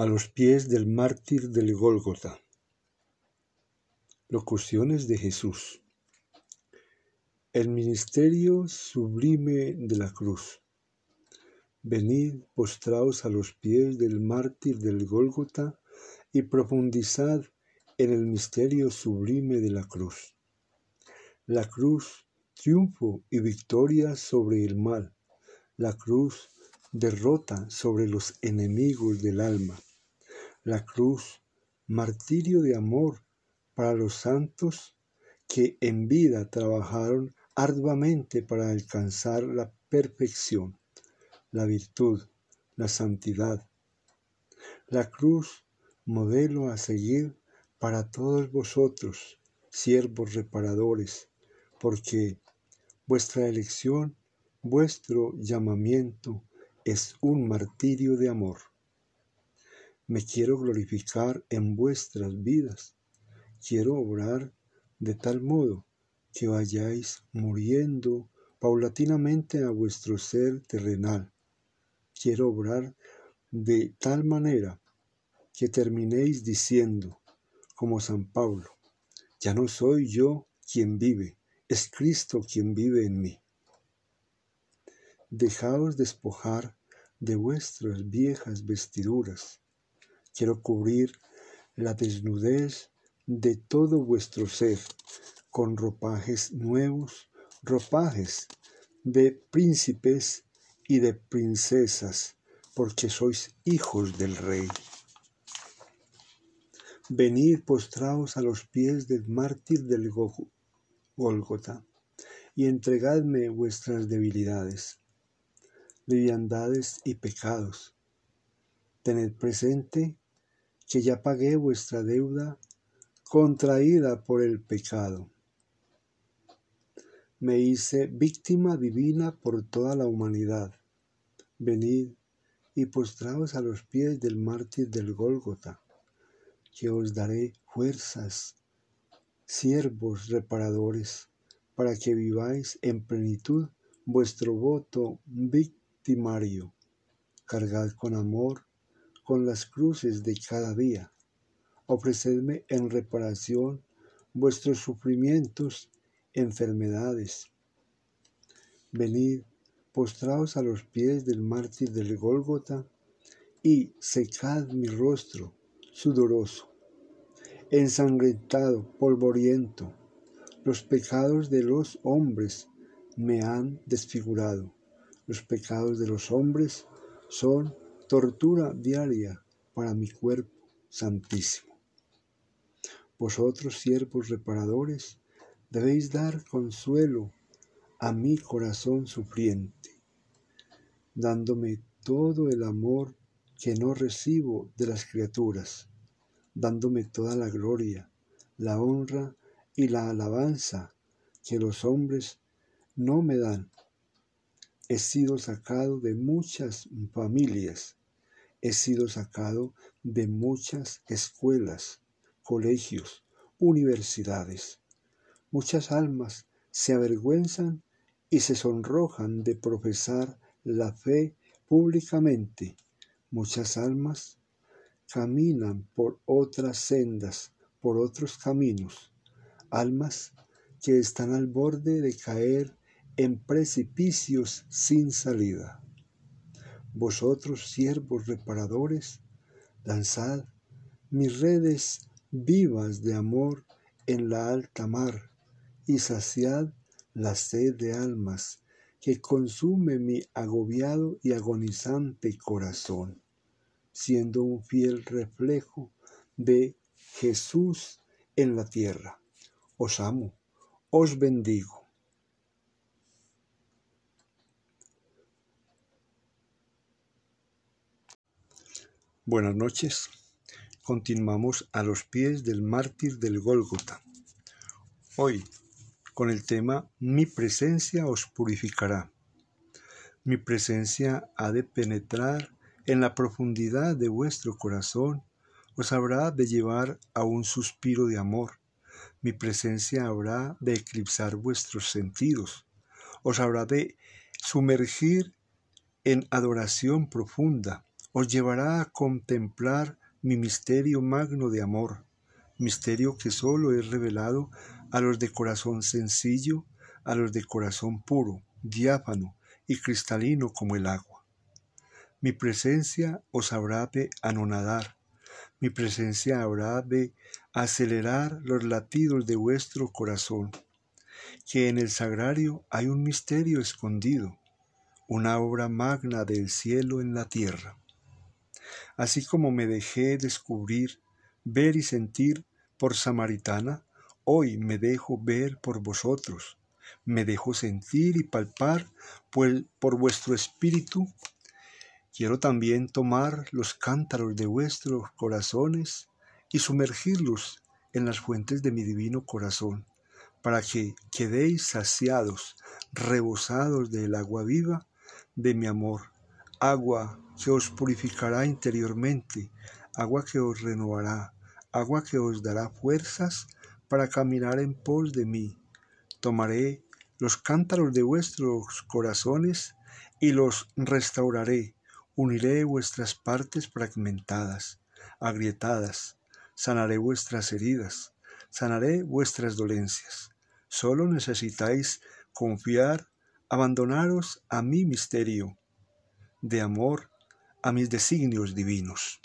a los pies del mártir del Gólgota. Locuciones de Jesús. El ministerio sublime de la cruz. Venid postraos a los pies del mártir del Gólgota y profundizad en el misterio sublime de la cruz. La cruz, triunfo y victoria sobre el mal. La cruz, derrota sobre los enemigos del alma la cruz, martirio de amor para los santos que en vida trabajaron arduamente para alcanzar la perfección, la virtud, la santidad. La cruz, modelo a seguir para todos vosotros, siervos reparadores, porque vuestra elección, vuestro llamamiento es un martirio de amor me quiero glorificar en vuestras vidas. Quiero obrar de tal modo que vayáis muriendo paulatinamente a vuestro ser terrenal. Quiero obrar de tal manera que terminéis diciendo, como San Pablo, ya no soy yo quien vive, es Cristo quien vive en mí. Dejaos despojar de vuestras viejas vestiduras Quiero cubrir la desnudez de todo vuestro ser con ropajes nuevos, ropajes de príncipes y de princesas, porque sois hijos del rey. Venid postraos a los pies del mártir del Gólgota y entregadme vuestras debilidades, liviandades y pecados. Tened presente que ya pagué vuestra deuda contraída por el pecado. Me hice víctima divina por toda la humanidad. Venid y postraos a los pies del mártir del Gólgota, que os daré fuerzas, siervos reparadores, para que viváis en plenitud vuestro voto victimario. Cargad con amor con las cruces de cada día. Ofrecedme en reparación vuestros sufrimientos, enfermedades. Venid, postraos a los pies del mártir del Gólgota y secad mi rostro sudoroso, ensangrentado, polvoriento. Los pecados de los hombres me han desfigurado. Los pecados de los hombres son tortura diaria para mi cuerpo santísimo. Vosotros, siervos reparadores, debéis dar consuelo a mi corazón sufriente, dándome todo el amor que no recibo de las criaturas, dándome toda la gloria, la honra y la alabanza que los hombres no me dan. He sido sacado de muchas familias He sido sacado de muchas escuelas, colegios, universidades. Muchas almas se avergüenzan y se sonrojan de profesar la fe públicamente. Muchas almas caminan por otras sendas, por otros caminos. Almas que están al borde de caer en precipicios sin salida. Vosotros, siervos reparadores, lanzad mis redes vivas de amor en la alta mar y saciad la sed de almas que consume mi agobiado y agonizante corazón, siendo un fiel reflejo de Jesús en la tierra. Os amo, os bendigo. Buenas noches. Continuamos a los pies del mártir del Gólgota. Hoy, con el tema Mi presencia os purificará. Mi presencia ha de penetrar en la profundidad de vuestro corazón, os habrá de llevar a un suspiro de amor. Mi presencia habrá de eclipsar vuestros sentidos, os habrá de sumergir en adoración profunda os llevará a contemplar mi misterio magno de amor, misterio que solo es revelado a los de corazón sencillo, a los de corazón puro, diáfano y cristalino como el agua. Mi presencia os habrá de anonadar, mi presencia habrá de acelerar los latidos de vuestro corazón, que en el sagrario hay un misterio escondido, una obra magna del cielo en la tierra. Así como me dejé descubrir, ver y sentir por samaritana, hoy me dejo ver por vosotros, me dejo sentir y palpar por, por vuestro espíritu. Quiero también tomar los cántaros de vuestros corazones y sumergirlos en las fuentes de mi divino corazón, para que quedéis saciados, rebosados del agua viva de mi amor, agua que os purificará interiormente, agua que os renovará, agua que os dará fuerzas para caminar en pos de mí. Tomaré los cántaros de vuestros corazones y los restauraré. Uniré vuestras partes fragmentadas, agrietadas, sanaré vuestras heridas, sanaré vuestras dolencias. Solo necesitáis confiar, abandonaros a mi misterio de amor, a mis designios divinos.